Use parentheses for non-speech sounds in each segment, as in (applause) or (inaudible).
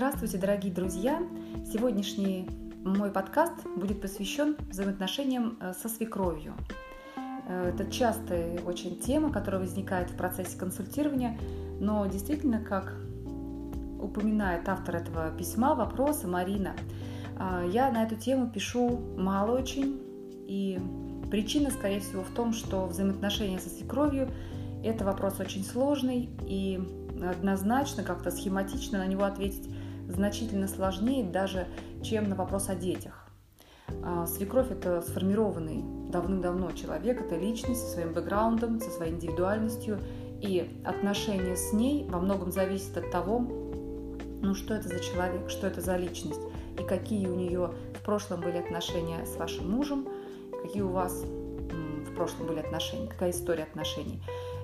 Здравствуйте, дорогие друзья! Сегодняшний мой подкаст будет посвящен взаимоотношениям э, со свекровью. Э, это частая очень тема, которая возникает в процессе консультирования, но действительно, как упоминает автор этого письма, вопроса Марина, э, я на эту тему пишу мало очень, и причина, скорее всего, в том, что взаимоотношения со свекровью – это вопрос очень сложный, и однозначно, как-то схематично на него ответить значительно сложнее даже, чем на вопрос о детях. А, свекровь – это сформированный давным-давно человек, это личность со своим бэкграундом, со своей индивидуальностью, и отношения с ней во многом зависят от того, ну что это за человек, что это за личность, и какие у нее в прошлом были отношения с вашим мужем, какие у вас в прошлом были отношения, какая история отношений.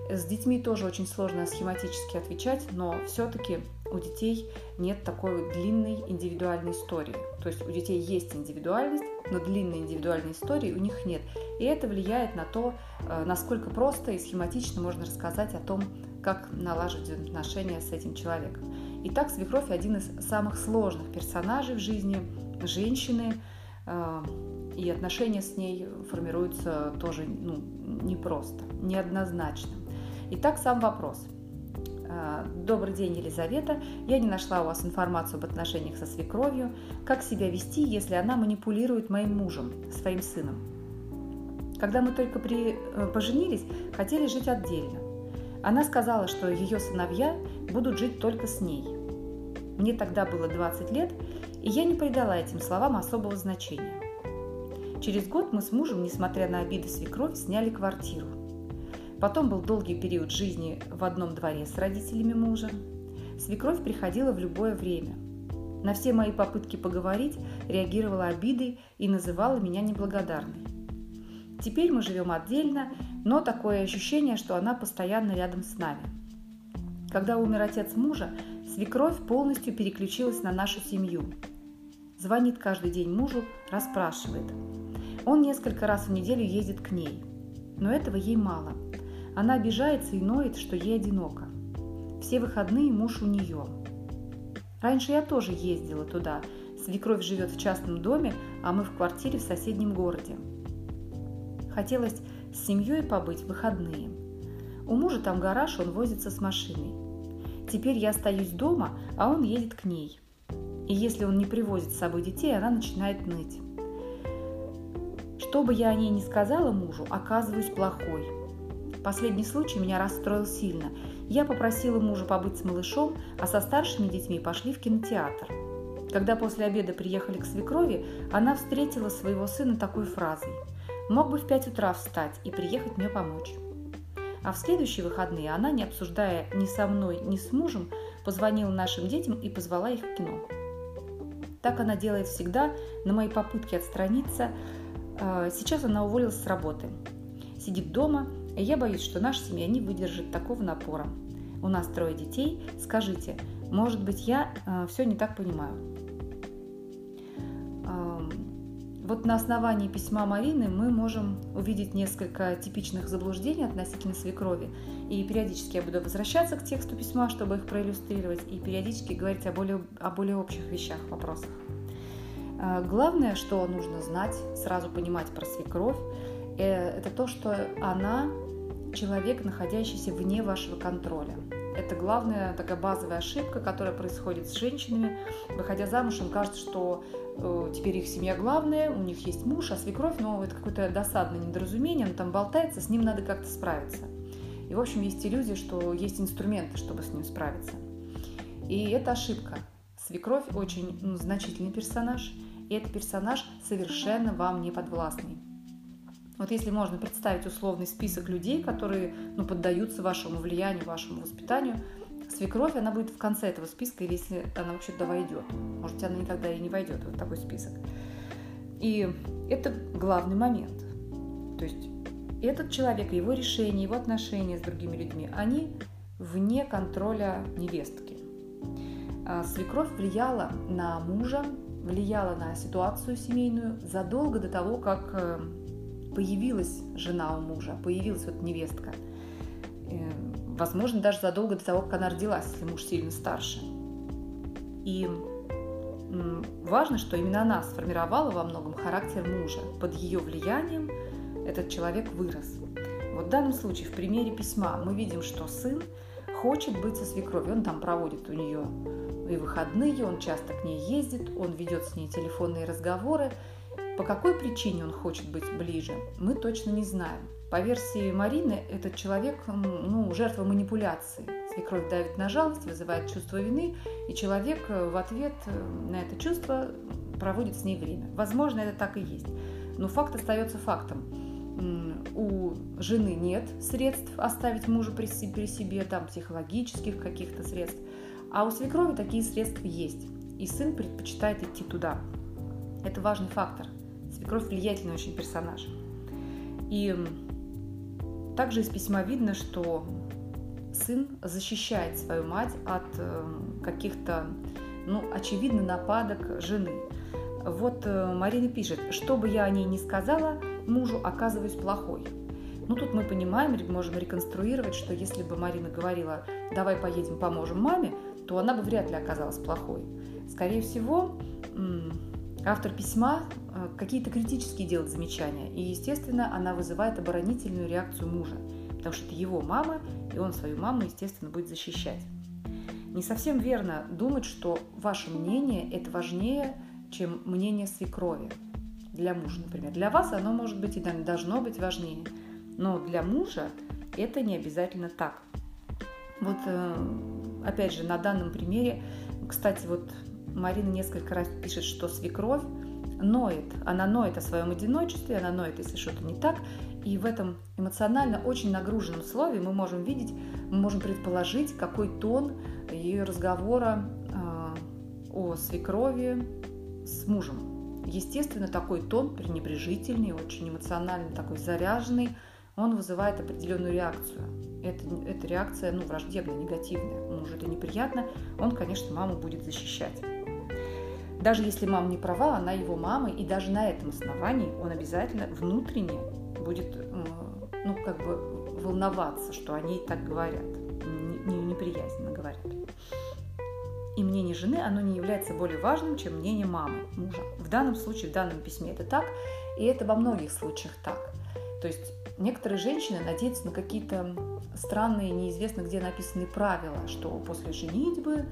С детьми тоже очень сложно схематически отвечать, но все-таки у детей нет такой длинной индивидуальной истории. То есть у детей есть индивидуальность, но длинной индивидуальной истории у них нет. И это влияет на то, э, насколько просто и схематично можно рассказать о том, как налаживать отношения с этим человеком. Итак, свекровь один из самых сложных персонажей в жизни женщины, э, и отношения с ней формируются тоже ну, непросто, неоднозначно. Итак, сам вопрос. А, Добрый день, Елизавета. Я не нашла у вас информацию об отношениях со свекровью. Как себя вести, если она манипулирует моим мужем, своим сыном? Когда мы только при... Э, поженились, хотели жить отдельно. Она сказала, что ее сыновья будут жить только с ней. Мне тогда было 20 лет, и я не придала этим словам особого значения. Через год мы с мужем, несмотря на обиды свекрови, сняли квартиру. Потом был долгий период жизни в одном дворе с родителями мужа. Свекровь приходила в любое время. На все мои попытки поговорить реагировала обидой и называла меня неблагодарной. Теперь мы живем отдельно, но такое ощущение, что она постоянно рядом с нами. Когда умер отец мужа, свекровь полностью переключилась на нашу семью. Звонит каждый день мужу, расспрашивает. Он несколько раз в неделю ездит к ней. Но этого ей мало – она обижается и ноет, что ей одиноко. Все выходные муж у нее. Раньше я тоже ездила туда. Свекровь живет в частном доме, а мы в квартире в соседнем городе. Хотелось с семьей побыть в выходные. У мужа там гараж, он возится с машиной. Теперь я остаюсь дома, а он едет к ней. И если он не привозит с собой детей, она начинает ныть. Что бы я о ней ни сказала мужу, оказываюсь плохой – Последний случай меня расстроил сильно. Я попросила мужа побыть с малышом, а со старшими детьми пошли в кинотеатр. Когда после обеда приехали к свекрови, она встретила своего сына такой фразой «Мог бы в пять утра встать и приехать мне помочь». А в следующие выходные она, не обсуждая ни со мной, ни с мужем, позвонила нашим детям и позвала их в кино. Так она делает всегда на мои попытки отстраниться. А, сейчас она уволилась с работы. Сидит дома и я боюсь, что наша семья не выдержит такого напора. У нас трое детей. Скажите, может быть, я э, все не так понимаю? Э, вот на основании письма Марины мы можем увидеть несколько типичных заблуждений относительно свекрови. И периодически я буду возвращаться к тексту письма, чтобы их проиллюстрировать, и периодически говорить о более, о более общих вещах, вопросах. Э, главное, что нужно знать, сразу понимать про свекровь, э, это то, что она человек, находящийся вне вашего контроля. Это главная такая базовая ошибка, которая происходит с женщинами. Выходя замуж, им кажется, что э, теперь их семья главная, у них есть муж, а свекровь, ну, это какое-то досадное недоразумение, он там болтается, с ним надо как-то справиться. И, в общем, есть иллюзия, что есть инструменты, чтобы с ним справиться. И это ошибка. Свекровь очень ну, значительный персонаж, и этот персонаж совершенно вам не подвластный. Вот если можно представить условный список людей, которые ну, поддаются вашему влиянию, вашему воспитанию, свекровь, она будет в конце этого списка, или если она вообще туда войдет. Может, она никогда и не войдет в такой список. И это главный момент. То есть этот человек, его решения, его отношения с другими людьми, они вне контроля невестки. А свекровь влияла на мужа, влияла на ситуацию семейную задолго до того, как э, появилась жена у мужа, появилась вот невестка. Э, возможно, даже задолго до того, как она родилась, если муж сильно старше. И важно, что именно она сформировала во многом характер мужа. Под ее влиянием этот человек вырос. Вот в данном случае, в примере письма, мы видим, что сын хочет быть со свекровью. Он там проводит у нее и выходные, он часто к ней ездит, он ведет с ней телефонные разговоры. По какой причине он хочет быть ближе, мы точно не знаем. По версии Марины, этот человек ну, жертва манипуляции. Свекровь давит на жалость, вызывает чувство вины, и человек э, в ответ э, на это чувство проводит с ней время. Возможно, это так и есть. Но факт остается фактом. У жены нет средств оставить мужа при себе, при себе там психологических каких-то средств, а у свекрови такие средства есть. И сын предпочитает идти туда. Это важный фактор. Свекровь влиятельный очень персонаж. И также из письма видно, что сын защищает свою мать от эм, каких-то, ну, очевидно, нападок жены. Вот э, Марина пишет, что бы я о ней ни сказала, мужу оказываюсь плохой. Ну, тут мы понимаем, можем реконструировать, что если бы Марина говорила, давай поедем, поможем маме, то она бы вряд ли оказалась плохой. Скорее всего, автор письма какие-то критические делает замечания, и, естественно, она вызывает оборонительную реакцию мужа, потому что это его мама, и он свою маму, естественно, будет защищать. Не совсем верно думать, что ваше мнение – это важнее, чем мнение свекрови для мужа, например. Для вас оно может быть и должно быть важнее, но для мужа это не обязательно так. Вот э, опять же на данном примере, кстати, вот Марина несколько раз пишет, что свекровь ноет. Она ноет о своем одиночестве, она ноет, если что-то не так. И в этом эмоционально очень нагруженном слове мы можем видеть, мы можем предположить, какой тон ее разговора э, о свекрови с мужем. Естественно, такой тон пренебрежительный, очень эмоционально такой заряженный, он вызывает определенную реакцию. Это, эта реакция ну, враждебная, негативная. Мужу это неприятно, он, конечно, маму будет защищать. Даже если мама не права, она его мама, и даже на этом основании он обязательно внутренне будет ну, как бы волноваться, что они так говорят, неприязненно говорят. И мнение жены, оно не является более важным, чем мнение мамы, мужа. В данном случае, в данном письме это так, и это во многих случаях так. То есть некоторые женщины надеются на какие-то странные, неизвестно где написанные правила, что после женитьбы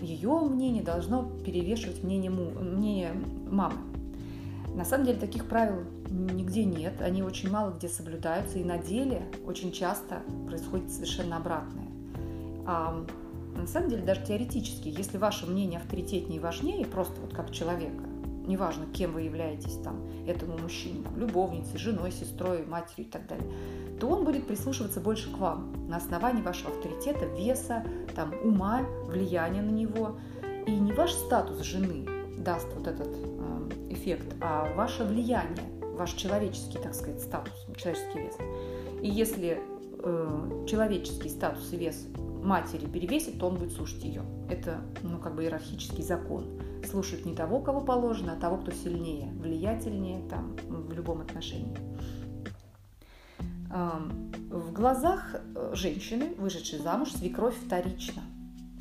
ее мнение должно перевешивать мнение, мнение мамы. На самом деле таких правил нигде нет, они очень мало где соблюдаются, и на деле очень часто происходит совершенно обратное. А на самом деле даже теоретически, если ваше мнение авторитетнее и важнее, просто вот как человека, неважно, кем вы являетесь там, этому мужчине, там, любовницей, женой, сестрой, матерью и так далее, то он будет прислушиваться больше к вам на основании вашего авторитета, веса, там, ума, влияния на него. И не ваш статус жены даст вот этот э, эффект, а ваше влияние, ваш человеческий, так сказать, статус, человеческий вес. И если э, человеческий статус и вес матери перевесит, то он будет слушать ее. Это, ну, как бы иерархический закон. Слушать не того, кого положено, а того, кто сильнее, влиятельнее, там, в любом отношении. В глазах э, женщины, вышедшей замуж, свекровь вторична.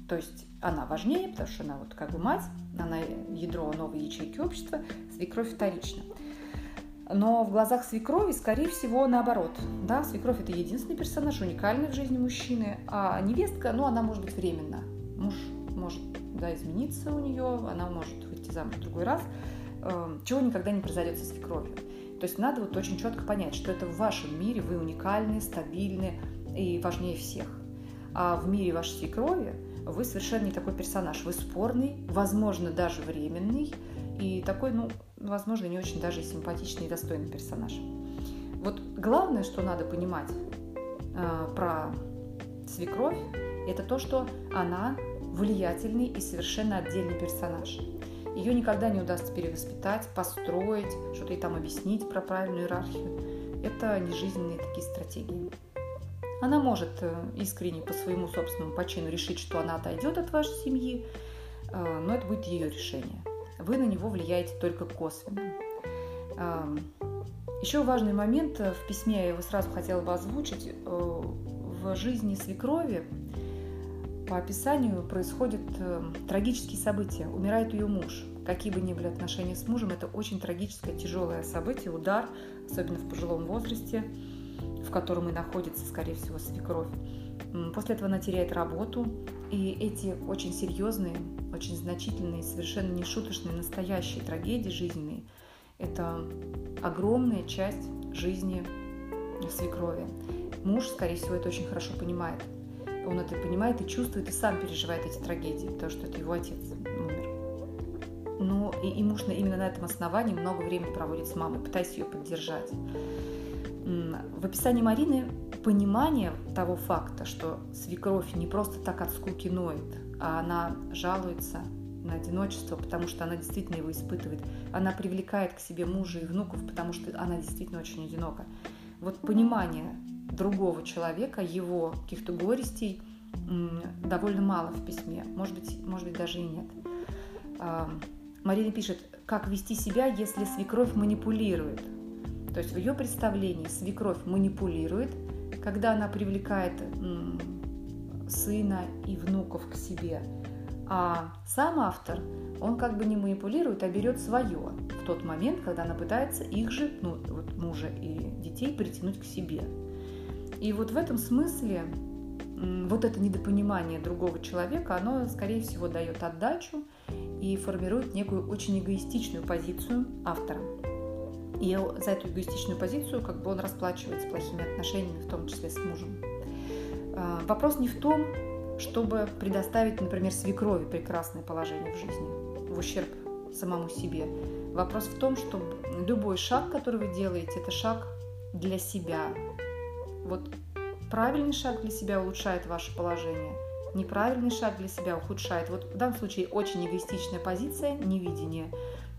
То есть она важнее, потому что она вот как бы мать, она ядро новой ячейки общества, свекровь вторична. Но в глазах свекрови, скорее всего, наоборот. Да, свекровь – это единственный персонаж, уникальный в жизни мужчины, а невестка, ну, она может быть временно. Муж может да, измениться у нее, она может выйти замуж в другой раз, эм, чего никогда не произойдет со свекровью. То есть надо вот очень четко понять, что это в вашем мире вы уникальны, стабильны и важнее всех. А в мире вашей свекрови вы совершенно не такой персонаж. Вы спорный, возможно, даже временный, и такой, ну, возможно, не очень даже симпатичный и достойный персонаж. Вот главное, что надо понимать э, про свекровь, это то, что она влиятельный и совершенно отдельный персонаж. Ее никогда не удастся перевоспитать, построить, что-то ей там объяснить про правильную иерархию. Это не жизненные такие стратегии. Она может э, искренне по своему собственному почину решить, что она отойдет от вашей семьи, э, но это будет ее решение. Вы на него влияете только косвенно. Еще важный момент э, в письме, я его сразу хотела бы озвучить. В жизни свекрови по описанию происходят э, трагические события. Умирает ее муж. Какие бы ни были отношения с мужем, это очень трагическое, тяжелое событие, удар, особенно в пожилом возрасте, в котором и находится, скорее всего, свекровь. После этого она теряет работу, и эти очень серьезные, очень значительные, совершенно не шуточные, настоящие трагедии жизненные – это огромная часть жизни свекрови. Муж, скорее всего, это очень хорошо понимает. Он это понимает и чувствует, и сам переживает эти трагедии, потому что это его отец умер. Но и, и муж именно на этом основании много времени проводит с мамой, пытаясь ее поддержать. В описании Марины понимание того факта, что свекровь не просто так от скуки ноет, а она жалуется на одиночество, потому что она действительно его испытывает. Она привлекает к себе мужа и внуков, потому что она действительно очень одинока. Вот понимание другого человека, его каких-то горестей довольно мало в письме, может быть, может быть даже и нет. Марина пишет, как вести себя, если свекровь манипулирует. То есть в ее представлении свекровь манипулирует, когда она привлекает сына и внуков к себе, а сам автор, он как бы не манипулирует, а берет свое в тот момент, когда она пытается их же, ну, вот мужа и детей притянуть к себе. И вот в этом смысле вот это недопонимание другого человека, оно, скорее всего, дает отдачу и формирует некую очень эгоистичную позицию автора. И за эту эгоистичную позицию как бы он расплачивается плохими отношениями, в том числе с мужем. А, вопрос не в том, чтобы предоставить, например, свекрови прекрасное положение в жизни, в ущерб самому себе. Вопрос в том, что любой шаг, который вы делаете, это шаг для себя. Вот правильный шаг для себя улучшает ваше положение, неправильный шаг для себя ухудшает. Вот в данном случае очень эгоистичная позиция, невидение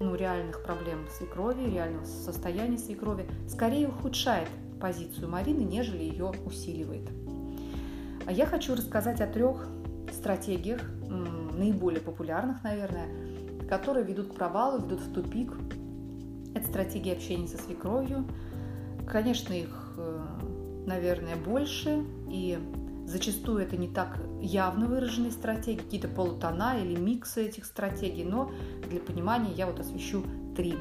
ну, реальных проблем свекрови, реального состояния свекрови, скорее ухудшает позицию Марины, нежели ее усиливает. А я хочу рассказать о трех стратегиях, наиболее популярных, наверное, которые ведут к провалу, ведут в тупик. Это стратегии общения со свекровью. Конечно, их, э, наверное, больше, и зачастую это не так явно выраженные стратегии, какие-то полутона или миксы этих стратегий, но для понимания я вот освещу три.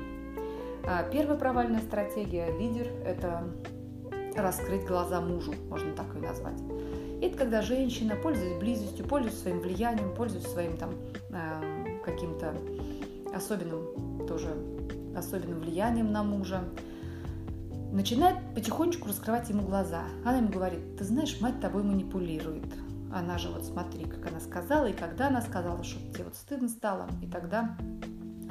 А, первая провальная стратегия лидер – это раскрыть глаза мужу, можно так ее назвать. Это когда женщина, пользуясь близостью, пользуясь своим влиянием, пользуясь своим там э, каким-то особенным тоже особенным влиянием на мужа, начинает потихонечку раскрывать ему глаза. Она ему говорит, ты знаешь, мать тобой манипулирует. Она же вот смотри, как она сказала, и когда она сказала, что тебе вот стыдно стало, и тогда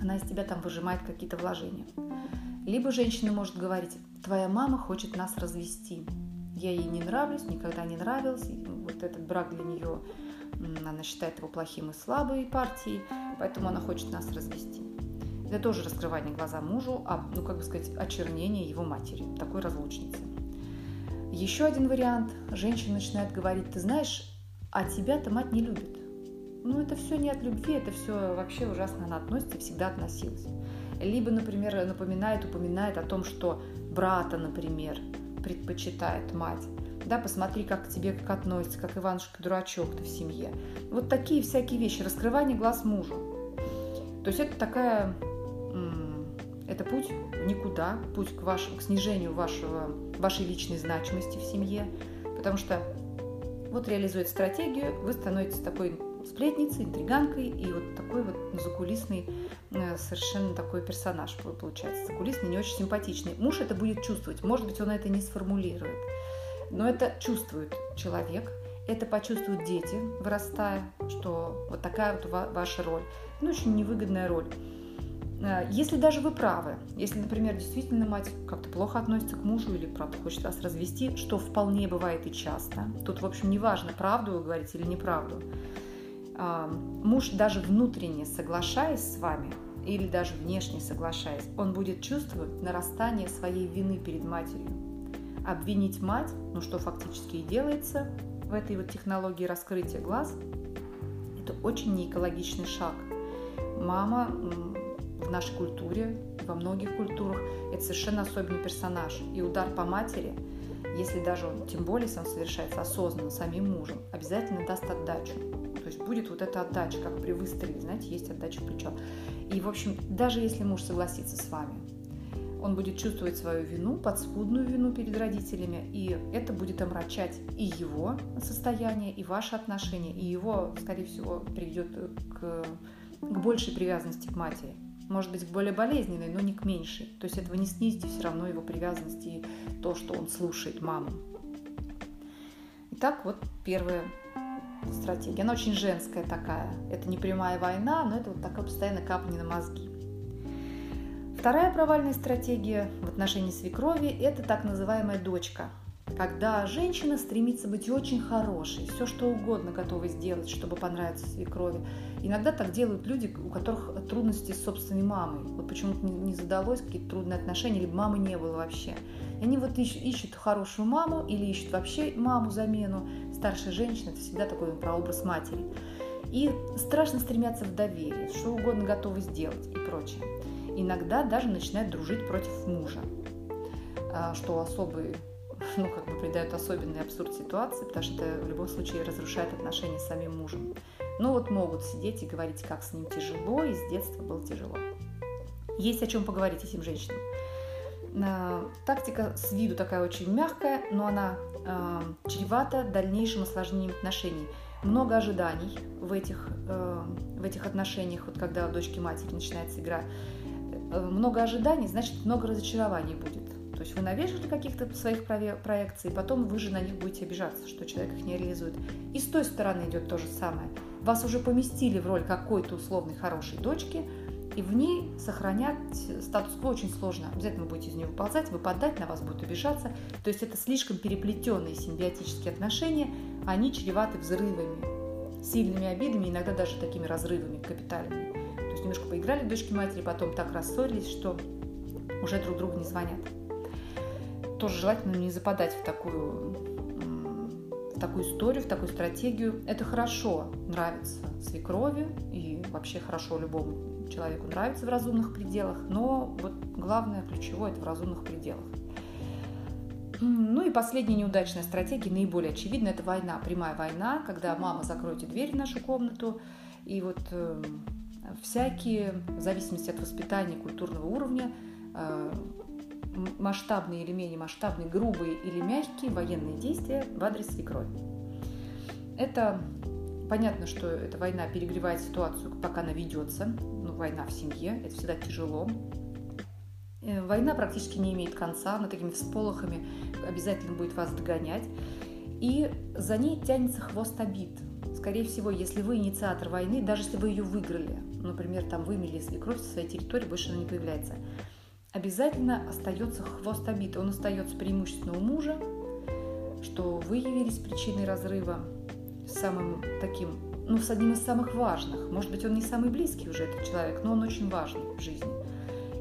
она из тебя там выжимает какие-то вложения. Либо женщина может говорить, твоя мама хочет нас развести. Я ей не нравлюсь, никогда не нравилась. Вот этот брак для нее, она считает его плохим и слабой партией, поэтому она хочет нас развести. Это тоже раскрывание глаза мужу, а, ну, как бы сказать, очернение его матери, такой разлучницы. Еще один вариант. Женщина начинает говорить, ты знаешь, а тебя-то мать не любит. Ну, это все не от любви, это все вообще ужасно она относится всегда относилась. Либо, например, напоминает, упоминает о том, что брата, например, предпочитает мать. Да, посмотри, как к тебе как относится, как Иванушка дурачок ты в семье. Вот такие всякие вещи, раскрывание глаз мужу. То есть это такая, это путь никуда, путь к, вашему, к снижению вашего, вашей личной значимости в семье, потому что вот реализует стратегию, вы становитесь такой сплетницей, интриганкой и вот такой вот закулисный э, совершенно такой персонаж получается. Закулисный, не очень симпатичный. Муж это будет чувствовать. Может быть, он это не сформулирует. Но это чувствует человек, это почувствуют дети, вырастая, что вот такая вот ваша роль. Ну, очень невыгодная роль. Э, если даже вы правы, если, например, действительно мать как-то плохо относится к мужу или, правда, хочет вас развести, что вполне бывает и часто, тут, в общем, не важно, правду вы говорите или неправду, а, муж даже внутренне соглашаясь с вами или даже внешне соглашаясь, он будет чувствовать нарастание своей вины перед матерью. Обвинить мать, ну что фактически и делается в этой вот технологии раскрытия глаз, это очень неэкологичный шаг. Мама в нашей культуре, во многих культурах, это совершенно особенный персонаж. И удар по матери – если даже он, тем более, если он совершается осознанно самим мужем, обязательно даст отдачу. То есть будет вот эта отдача, как при выстреле, знаете, есть отдача в плечо. И, в общем, даже если муж согласится с вами, он будет чувствовать свою вину, подспудную вину перед родителями, и это будет омрачать и его состояние, и ваши отношения, и его, скорее всего, приведет к, к большей привязанности к матери. Может быть, к более болезненной, но не к меньшей. То есть этого не снизите все равно его привязанности и то, что он слушает маму. Итак, вот первая стратегия. Она очень женская такая. Это не прямая война, но это вот такое постоянно капание на мозги. Вторая провальная стратегия в отношении свекрови – это так называемая дочка. Когда женщина стремится быть очень хорошей, все что угодно готова сделать, чтобы понравиться свекрови. Иногда так делают люди, у которых трудности с собственной мамой. Вот почему-то не задалось какие-то трудные отношения, либо мамы не было вообще. И они вот ищут, ищут хорошую маму или ищут вообще маму замену. Старшая женщина – это всегда такой прообраз матери. И страшно стремятся в доверие, что угодно готовы сделать и прочее. Иногда даже начинают дружить против мужа, а, что особый (laughs) ну, как бы придает особенный абсурд ситуации, потому что это в любом случае разрушает отношения с самим мужем. Но вот могут сидеть и говорить, как с ним тяжело, и с детства было тяжело. Есть о чем поговорить этим женщинам. А, тактика с виду такая очень мягкая, но она э, чревата дальнейшим осложнением отношений. Много ожиданий в этих, э, в этих отношениях, вот когда у дочки матери начинается игра. Э, много ожиданий, значит, много разочарований будет. Есть вы навешали каких-то своих проекций, и потом вы же на них будете обижаться, что человек их не реализует. И с той стороны идет то же самое. Вас уже поместили в роль какой-то условной хорошей дочки, и в ней сохранять статус-кво очень сложно. Обязательно вы будете из нее выползать, выпадать, на вас будут обижаться. То есть это слишком переплетенные симбиотические отношения, они чреваты взрывами, сильными обидами, иногда даже такими разрывами капитальными. То есть немножко поиграли дочки матери, потом так рассорились, что уже друг другу не звонят. Тоже желательно не западать в такую, в такую историю, в такую стратегию. Это хорошо нравится свекрови и вообще хорошо любому человеку нравится в разумных пределах, но вот главное, ключевое, это в разумных пределах. Ну и последняя неудачная стратегия, наиболее очевидная, это война, прямая война, когда мама закройте дверь в нашу комнату, и вот э, всякие, в зависимости от воспитания, культурного уровня, э, масштабные или менее масштабные, грубые или мягкие военные действия в адрес свекрови. Это понятно, что эта война перегревает ситуацию, пока она ведется. Ну, война в семье, это всегда тяжело. Э, война практически не имеет конца, она такими всполохами обязательно будет вас догонять. И за ней тянется хвост обид. Скорее всего, если вы инициатор войны, даже если вы ее выиграли, например, там вымели свекровь со своей территории, больше она не появляется, обязательно остается хвост обид. Он остается преимущественно у мужа, что вы явились причиной разрыва самым таким, ну, с одним из самых важных. Может быть, он не самый близкий уже этот человек, но он очень важный в жизни.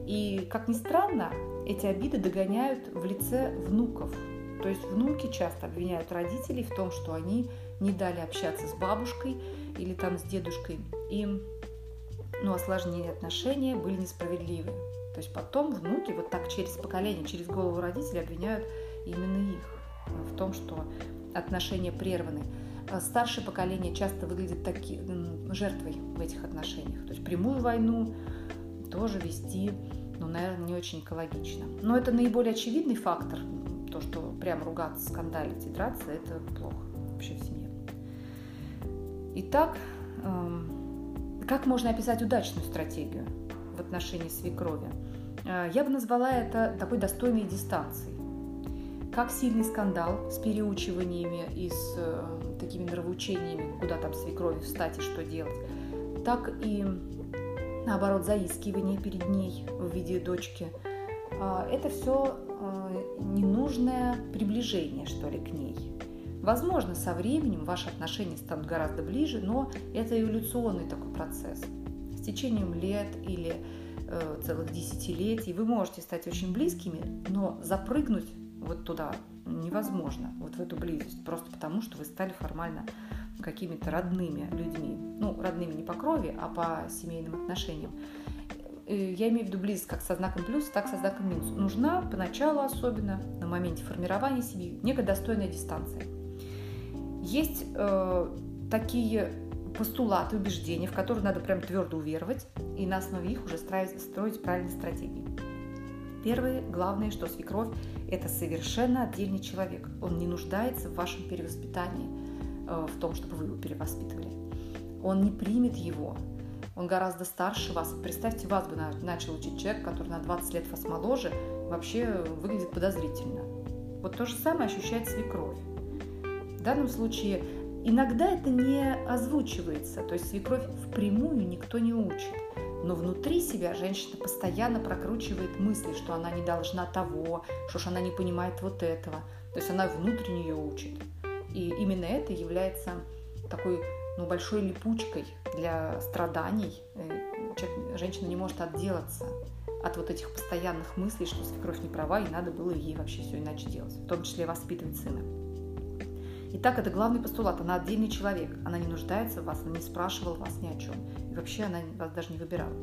И, как ни странно, эти обиды догоняют в лице внуков. То есть внуки часто обвиняют родителей в том, что они не дали общаться с бабушкой или там с дедушкой. Им ну, осложнили отношения, были несправедливы. То есть потом внуки вот так через поколение, через голову родителей обвиняют именно их в том, что отношения прерваны. А старшее поколение часто выглядит таки, жертвой в этих отношениях. То есть прямую войну тоже вести, ну, наверное, не очень экологично. Но это наиболее очевидный фактор, то, что прям ругаться, скандалить и драться, это плохо вообще в семье. Итак, эм, как можно описать удачную стратегию? в отношении свекрови. Э, я бы назвала это такой достойной дистанцией. Как сильный скандал с переучиваниями и с э, такими нравоучениями, куда там свекрови встать и что делать, так и наоборот заискивание перед ней в виде дочки. Э, это все ненужное приближение, что ли, к ней. Возможно, со временем ваши отношения станут гораздо ближе, но это эволюционный такой процесс с течением лет или э, целых десятилетий вы можете стать очень близкими, но запрыгнуть вот туда невозможно, вот в эту близость, просто потому что вы стали формально какими-то родными людьми. Ну, родными не по крови, а по семейным отношениям. э, я имею в виду близость как со знаком плюс, так со знаком минус. Нужна поначалу особенно, на моменте формирования семьи, некая достойная дистанция. Есть э, такие постулаты, убеждения, в которые надо прям твердо уверовать, и на основе их уже строить, строить правильные стратегии. Первое, главное, что свекровь – это совершенно отдельный человек. Он не нуждается в вашем перевоспитании, э, в том, чтобы вы его перевоспитывали. Он не примет его. Он гораздо старше вас. Представьте, вас бы начал учить человек, который на 20 лет вас моложе, вообще выглядит подозрительно. Вот то же самое ощущает свекровь. В данном случае иногда это не озвучивается, то есть свекровь впрямую никто не учит но внутри себя женщина постоянно прокручивает мысли, что она не должна того, что ж она не понимает вот этого. То есть она внутренне ее учит. И именно это является такой ну, большой липучкой для страданий. Э, женщина не может отделаться от вот этих постоянных мыслей, что свекровь не права, и надо было ей вообще все иначе делать, в том числе воспитывать сына. Итак, это главный постулат. Она отдельный человек. Она не нуждается в вас, она не спрашивала вас ни о чем. И вообще она вас даже не выбирала.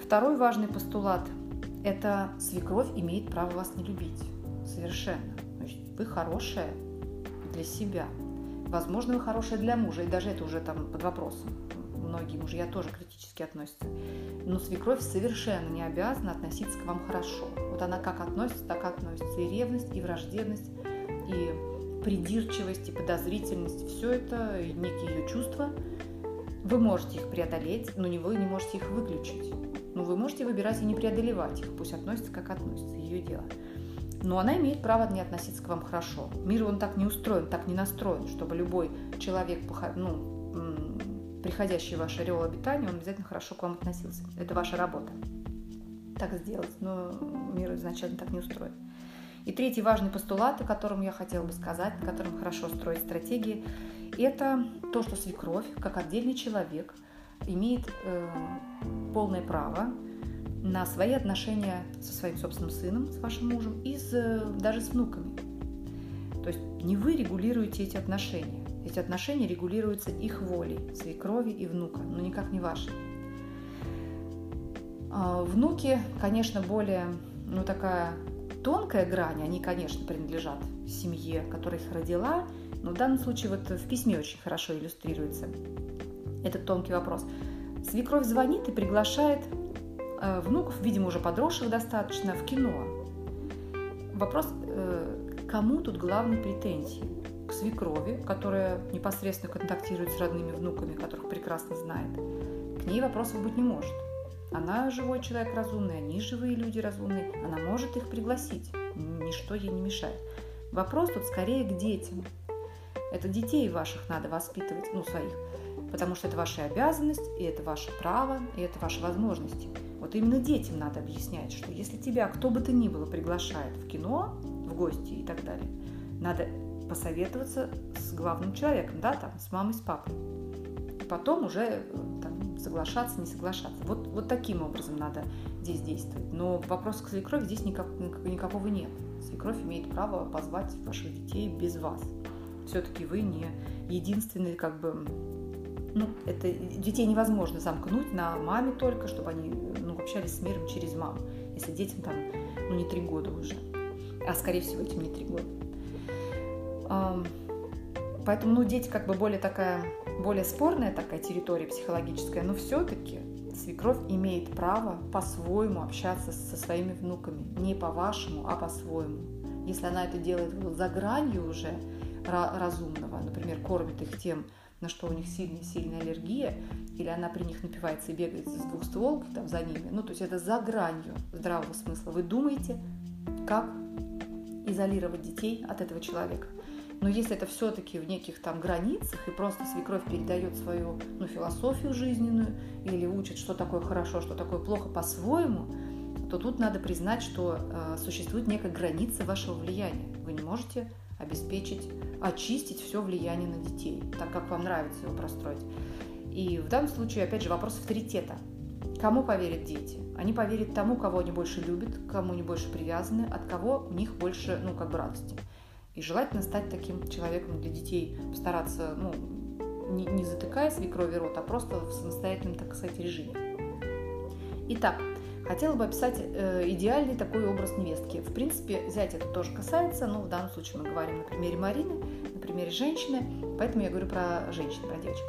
Второй важный постулат – это свекровь имеет право вас не любить. Совершенно. Значит, вы хорошая для себя. Возможно, вы хорошая для мужа, и даже это уже там под вопросом. Многие мужья тоже критически относятся. Но свекровь совершенно не обязана относиться к вам хорошо. Вот она как относится, так относится. И ревность, и враждебность, и придирчивость и подозрительность, все это некие ее чувства. Вы можете их преодолеть, но не вы не можете их выключить. Но вы можете выбирать и не преодолевать их, пусть относится как относится, ее дело. Но она имеет право не относиться к вам хорошо. Мир он так не устроен, так не настроен, чтобы любой человек, ну, приходящий в ваш ореол обитания, он обязательно хорошо к вам относился. Это ваша работа. Так сделать, но мир изначально так не устроен. И третий важный постулат, о котором я хотела бы сказать, на котором хорошо строить стратегии, это то, что свекровь, как отдельный человек, имеет э, полное право на свои отношения со своим собственным сыном, с вашим мужем и с, даже с внуками. То есть не вы регулируете эти отношения. Эти отношения регулируются их волей, свекрови и внука, но никак не вашей. А, внуки, конечно, более, ну, такая тонкая грань, они, конечно, принадлежат семье, которая их родила, но в данном случае вот в письме очень хорошо иллюстрируется этот тонкий вопрос. Свекровь звонит и приглашает э, внуков, видимо, уже подросших достаточно, в кино. Вопрос, э, кому тут главные претензии? К свекрови, которая непосредственно контактирует с родными внуками, которых прекрасно знает. К ней вопросов быть не может. Она живой человек разумный, они живые люди разумные. Она может их пригласить. Ничто ей не мешает. Вопрос тут скорее к детям. Это детей ваших надо воспитывать, ну, своих. Потому что это ваша обязанность, и это ваше право, и это ваши возможности. Вот именно детям надо объяснять, что если тебя кто бы то ни было приглашает в кино, в гости и так далее, надо посоветоваться с главным человеком, да, там, с мамой, с папой. Потом уже э, соглашаться, не соглашаться. Вот, вот таким образом надо здесь действовать. Но вопрос к свекрови здесь никак, никакого нет. Свекровь имеет право позвать ваших детей без вас. Все-таки вы не единственный, как бы, ну, это детей невозможно замкнуть на маме только, чтобы они ну, общались с миром через маму, если детям там, ну, не три года уже, а скорее всего этим не три года. Поэтому, ну, дети как бы более такая, более спорная такая территория психологическая, но все-таки свекровь имеет право по-своему общаться со своими внуками. Не по-вашему, а по-своему. Если она это делает за гранью уже разумного, например, кормит их тем, на что у них сильная-сильная аллергия, или она при них напивается и бегает с двухстволкой там за ними, ну, то есть это за гранью здравого смысла. Вы думаете, как изолировать детей от этого человека. Но если это все-таки в неких там границах, и просто свекровь передает свою ну, философию жизненную, или учит, что такое хорошо, что такое плохо по-своему, то тут надо признать, что э, существует некая граница вашего влияния. Вы не можете обеспечить, очистить все влияние на детей, так как вам нравится его простроить. И в данном случае, опять же, вопрос авторитета. Кому поверят дети? Они поверят тому, кого они больше любят, кому они больше привязаны, от кого у них больше, ну, как бы радости. И желательно стать таким человеком для детей, постараться, ну, не, не затыкая свекрови рот, а просто в самостоятельном, так сказать, режиме. Итак, хотела бы описать э, идеальный такой образ невестки. В принципе, взять это тоже касается, но в данном случае мы говорим на примере Марины, на примере женщины, поэтому я говорю про женщин, про девочек.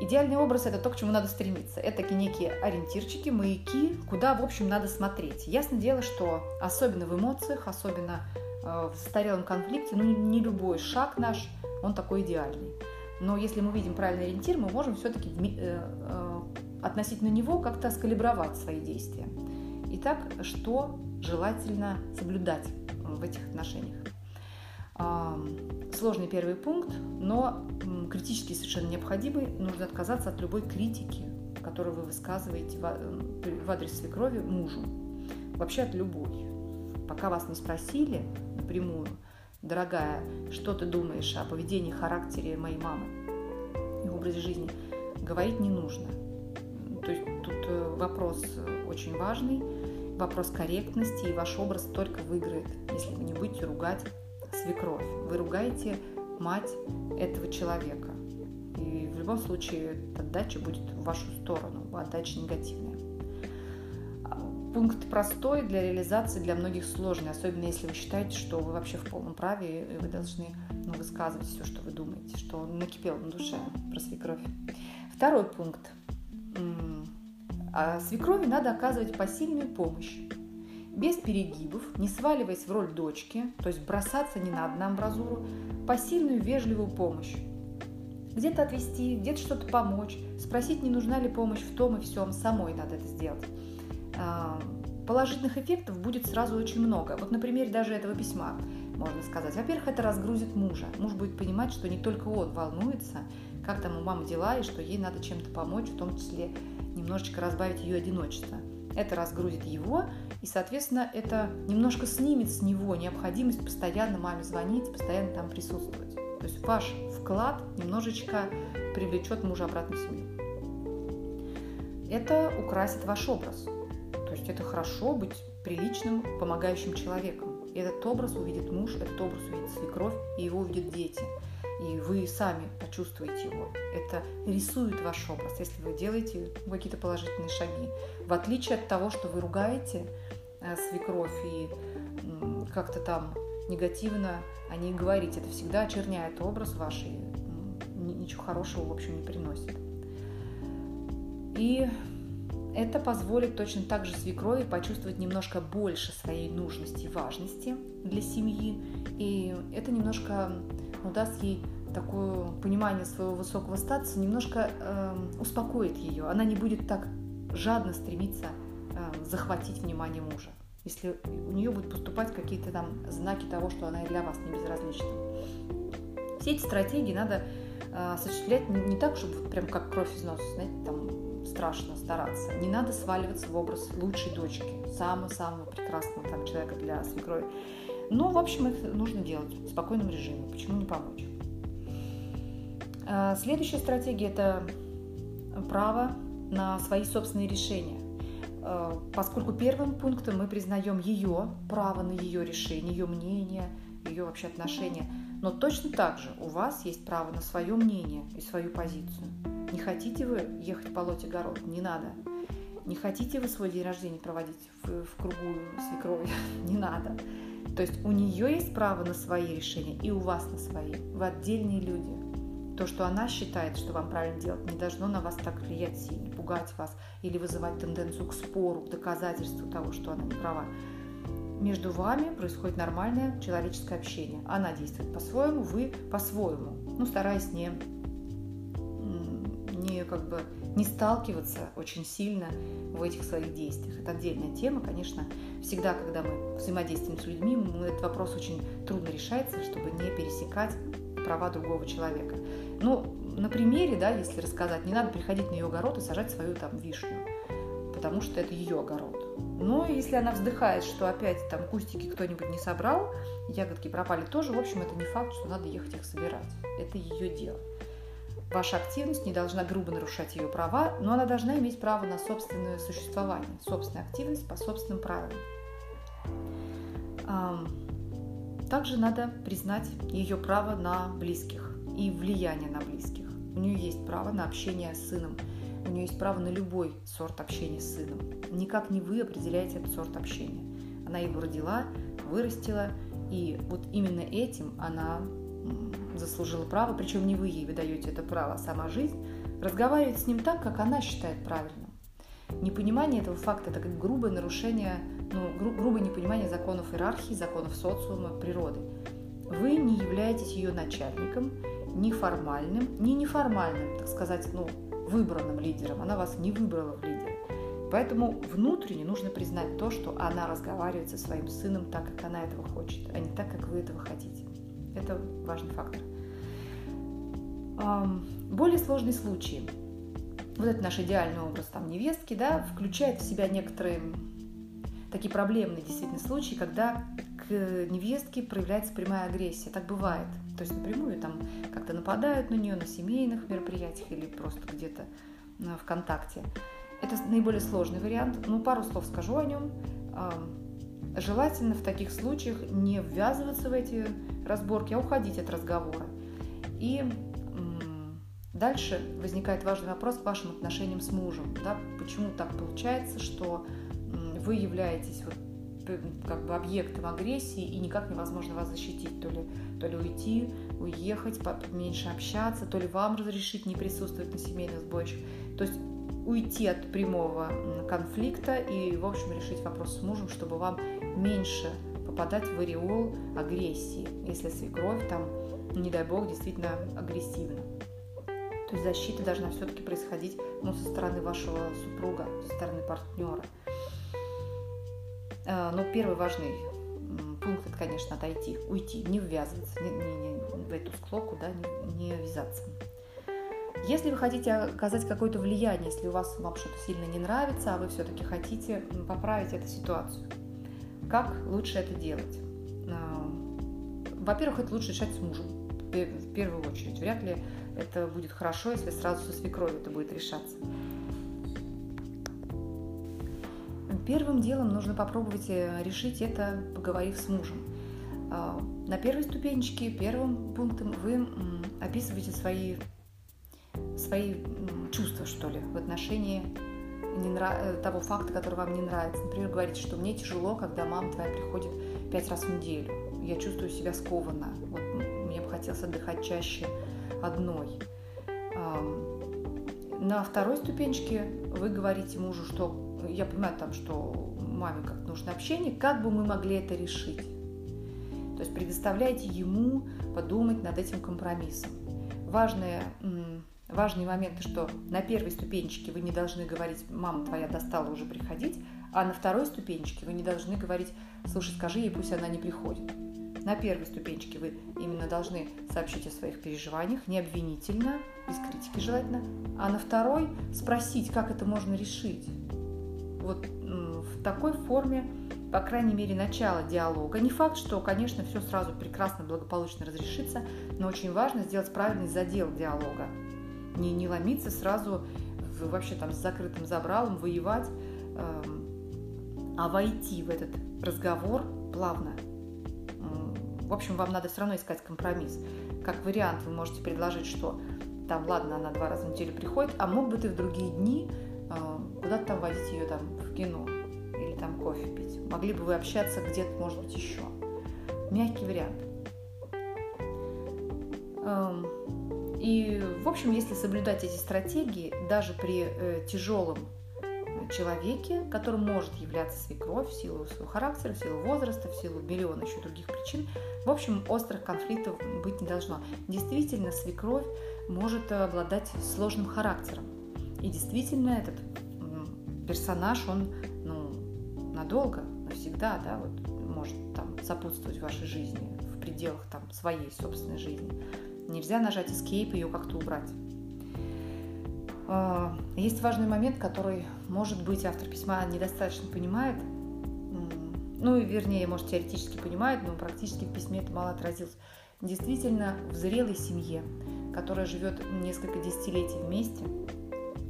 Идеальный образ – это то, к чему надо стремиться. Это такие некие ориентирчики, маяки, куда, в общем, надо смотреть. Ясное дело, что особенно в эмоциях, особенно в застарелом конфликте, ну, не любой шаг наш, он такой идеальный. Но если мы видим правильный ориентир, мы можем все-таки э, э, относительно него как-то скалибровать свои действия. Итак, что желательно соблюдать в этих отношениях? Сложный первый пункт, но критически совершенно необходимый. Нужно отказаться от любой критики, которую вы высказываете в адрес свекрови мужу. Вообще от любой. Пока вас не спросили напрямую, дорогая, что ты думаешь о поведении, характере моей мамы и образе жизни, говорить не нужно. То есть тут э, вопрос очень важный, вопрос корректности, и ваш образ только выиграет, если вы не будете ругать свекровь. Вы ругаете мать этого человека. И в любом случае отдача будет в вашу сторону, отдача негативная. Пункт простой для реализации, для многих сложный, особенно если вы считаете, что вы вообще в полном праве, и вы должны ну, высказывать все, что вы думаете, что накипело на душе про свекровь. Второй пункт. А свекрови надо оказывать посильную помощь без перегибов, не сваливаясь в роль дочки, то есть бросаться не на одну амбразуру, посильную вежливую помощь. Где-то отвести, где-то что-то помочь, спросить, не нужна ли помощь в том и всем, самой надо это сделать. А, положительных эффектов будет сразу очень много. Вот на примере даже этого письма можно сказать. Во-первых, это разгрузит мужа. Муж будет понимать, что не только он волнуется, как там у мамы дела, и что ей надо чем-то помочь, в том числе немножечко разбавить ее одиночество. Это разгрузит его, и, соответственно, это немножко снимет с него необходимость постоянно маме звонить, постоянно там присутствовать. То есть ваш вклад немножечко привлечет мужа обратно в семью. Это украсит ваш образ. Есть это хорошо быть приличным, помогающим человеком. И этот образ увидит муж, этот образ увидит свекровь, и его увидят дети – и вы сами почувствуете его. Это рисует ваш образ, если вы делаете какие-то положительные шаги. В отличие от того, что вы ругаете э, свекровь и как-то там негативно о ней говорите, это всегда очерняет образ ваш и ничего хорошего, в общем, не приносит. И это позволит точно так же свекрови почувствовать немножко больше своей нужности и важности для семьи. И это немножко даст ей такое понимание своего высокого статуса, немножко э, успокоит ее. Она не будет так жадно стремиться э, захватить внимание мужа, если у нее будут поступать какие-то там знаки того, что она и для вас не безразлична. Все эти стратегии надо э, осуществлять не, не так, чтобы прям как кровь из носа, знаете, там страшно стараться. Не надо сваливаться в образ лучшей дочки, самого-самого прекрасного там человека для свекрови. Но, в общем, их нужно делать в спокойном режиме. Почему не помочь? А, следующая стратегия – это право на свои собственные решения. А, поскольку первым пунктом мы признаем ее право на ее решение, ее мнение, ее вообще отношения. Но точно так же у вас есть право на свое мнение и свою позицию. Не хотите вы ехать полоть огород? Не надо. Не хотите вы свой день рождения проводить в, в кругу свекрови? (laughs) Не надо. То есть у нее есть право на свои решения, и у вас на свои. Вы отдельные люди. То, что она считает, что вам правильно делать, не должно на вас так влиять сильно, пугать вас или вызывать тенденцию к спору, к доказательству того, что она не права. Между вами происходит нормальное человеческое общение. Она действует по-своему, вы по-своему. Ну, стараясь не как бы не сталкиваться очень сильно в этих своих действиях. Это отдельная тема, конечно. Всегда, когда мы взаимодействуем с людьми, этот вопрос очень трудно решается, чтобы не пересекать права другого человека. Ну, на примере, да, если рассказать, не надо приходить на ее огород и сажать свою там вишню, потому что это ее огород. Но если она вздыхает, что опять там кустики кто-нибудь не собрал, ягодки пропали тоже, в общем, это не факт, что надо ехать их собирать. Это ее дело. Ваша активность не должна грубо нарушать ее права, но она должна иметь право на собственное существование, собственную активность по собственным правилам. Также надо признать ее право на близких и влияние на близких. У нее есть право на общение с сыном у нее есть право на любой сорт общения с сыном. Никак не вы определяете этот сорт общения. Она его родила, вырастила, и вот именно этим она заслужила право, причем не вы ей выдаете это право, а сама жизнь, разговаривать с ним так, как она считает правильным. Непонимание этого факта – это как грубое нарушение, ну, гру- грубое непонимание законов иерархии, законов социума, природы. Вы не являетесь ее начальником, ни формальным, ни неформальным, так сказать, ну, выбранным лидером. Она вас не выбрала в лидеры. Поэтому внутренне нужно признать то, что она разговаривает со своим сыном так, как она этого хочет, а не так, как вы этого хотите. Это важный фактор. Более сложный случай. Вот это наш идеальный образ там невестки, да, включает в себя некоторые такие проблемные действительно случаи, когда к невестке проявляется прямая агрессия. Так бывает. То есть напрямую там как-то нападают на нее на семейных мероприятиях или просто где-то э, в контакте. Это наиболее сложный вариант. Ну, пару слов скажу о нем. Желательно в таких случаях не ввязываться в эти разборки, а уходить от разговора. И дальше возникает важный вопрос к вашим отношениям с мужем. Да? Почему так получается, что вы являетесь вот как бы объектом агрессии и никак невозможно вас защитить, то ли, то ли уйти, уехать, меньше общаться, то ли вам разрешить не присутствовать на семейных сборищах. То есть уйти от прямого конфликта и, в общем, решить вопрос с мужем, чтобы вам меньше попадать в ореол агрессии, если свекровь там, не дай бог, действительно агрессивна. То есть защита должна все-таки происходить ну, со стороны вашего супруга, со стороны партнера. А, но первый важный пункт это, конечно, отойти, уйти, не ввязываться не, не, не, в эту склоку, да, не, не ввязаться. Если вы хотите оказать какое-то влияние, если у вас вам что-то сильно не нравится, а вы все-таки хотите поправить эту ситуацию, как лучше это делать? А, во-первых, это лучше решать с мужем в первую очередь. Вряд ли это будет хорошо, если сразу со свекровью это будет решаться. Первым делом нужно попробовать э, решить это, поговорив с мужем. А, на первой ступенечке, первым пунктом вы описываете свои, свои чувства, что ли, в отношении не нрав... Э, того факта, который вам не нравится. Например, говорите, что мне тяжело, когда мама твоя приходит пять раз в неделю. Я чувствую себя скованно. Вот мне бы хотелось отдыхать чаще одной. На второй ступенечке вы говорите мужу, что я понимаю там, что маме как нужно общение, как бы мы могли это решить? То есть предоставляйте ему подумать над этим компромиссом. Важные, важные моменты, что на первой ступенечке вы не должны говорить «мама твоя достала уже приходить», а на второй ступенечке вы не должны говорить «слушай, скажи ей, пусть она не приходит». На первой ступенечке вы именно должны сообщить о своих переживаниях, не обвинительно, без критики желательно, а на второй спросить, как это можно решить вот в такой форме, по крайней мере, начало диалога. Не факт, что, конечно, все сразу прекрасно, благополучно разрешится, но очень важно сделать правильный задел диалога. Не, не ломиться сразу в, вообще там с закрытым забралом, воевать, э, а войти в этот разговор плавно. В общем, вам надо все равно искать компромисс. Как вариант вы можете предложить, что там, ладно, она два раза в неделю приходит, а мог бы ты в другие дни а, куда-то там водить ее там в кино или там кофе пить. Могли бы вы общаться где-то, может быть, еще. Мягкий вариант. И, в общем, если соблюдать эти стратегии, даже при э, тяжелом человеке, которым может являться свекровь в силу своего характера, в силу возраста, в силу миллиона еще других причин, в общем, острых конфликтов быть не должно. Действительно, свекровь может обладать сложным характером. И действительно, этот персонаж, он ну, надолго, навсегда, да, вот, может там сопутствовать вашей жизни в пределах там своей собственной жизни. Нельзя нажать escape и ее как-то убрать. А, есть важный момент, который, может быть, автор письма недостаточно понимает, ну, вернее, может, теоретически понимает, но практически в письме это мало отразилось. Действительно, в зрелой семье, которая живет несколько десятилетий вместе,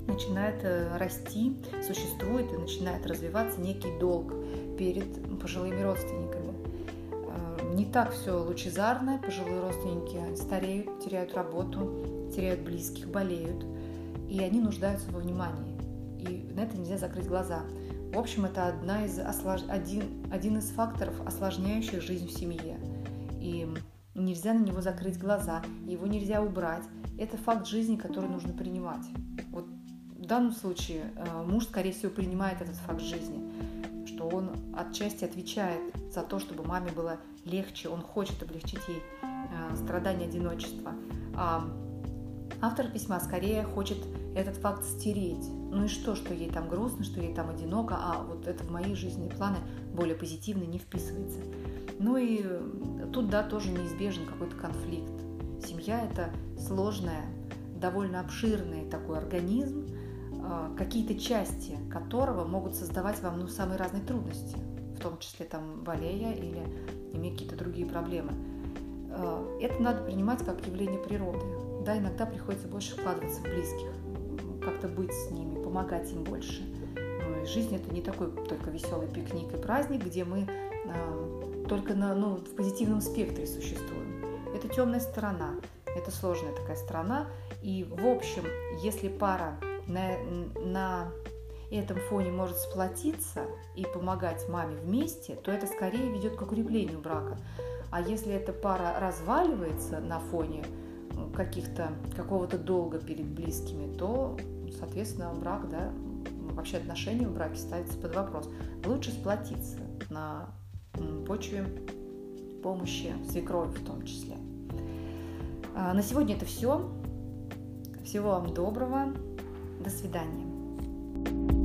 начинает э, расти, существует и начинает развиваться некий долг перед пожилыми родственниками. Не так все лучезарно, пожилые родственники стареют, теряют работу, теряют близких, болеют. и они нуждаются во внимании. И на это нельзя закрыть глаза. В общем, это одна из ослож... один, один из факторов, осложняющих жизнь в семье. И нельзя на него закрыть глаза, его нельзя убрать. Это факт жизни, который нужно принимать. Вот в данном случае э, муж, скорее всего, принимает этот факт жизни, что он отчасти отвечает за то, чтобы маме было легче, он хочет облегчить ей э, страдания одиночества. А автор письма скорее хочет этот факт стереть. Ну и что, что ей там грустно, что ей там одиноко, а вот это в мои жизненные планы более позитивно не вписывается. Ну и тут, да, тоже неизбежен какой-то конфликт. Семья – это сложная, довольно обширный такой организм, какие-то части которого могут создавать вам ну, самые разные трудности, в том числе там болея или иметь какие-то другие проблемы. А, это надо принимать как явление природы. Да, иногда приходится больше вкладываться в близких, как-то быть с ними, помогать им больше. Ну, и жизнь это не такой только веселый пикник и праздник, где мы э, только на, ну, в позитивном спектре существуем. Это темная сторона, это сложная такая сторона. И в общем, если пара на, на этом фоне может сплотиться и помогать маме вместе, то это скорее ведет к укреплению брака. А если эта пара разваливается на фоне каких-то какого-то долга перед близкими, то соответственно, брак, да, вообще отношения в браке ставятся под вопрос. Лучше сплотиться на почве помощи свекрови в том числе. А, на сегодня это все. Всего вам доброго. До свидания.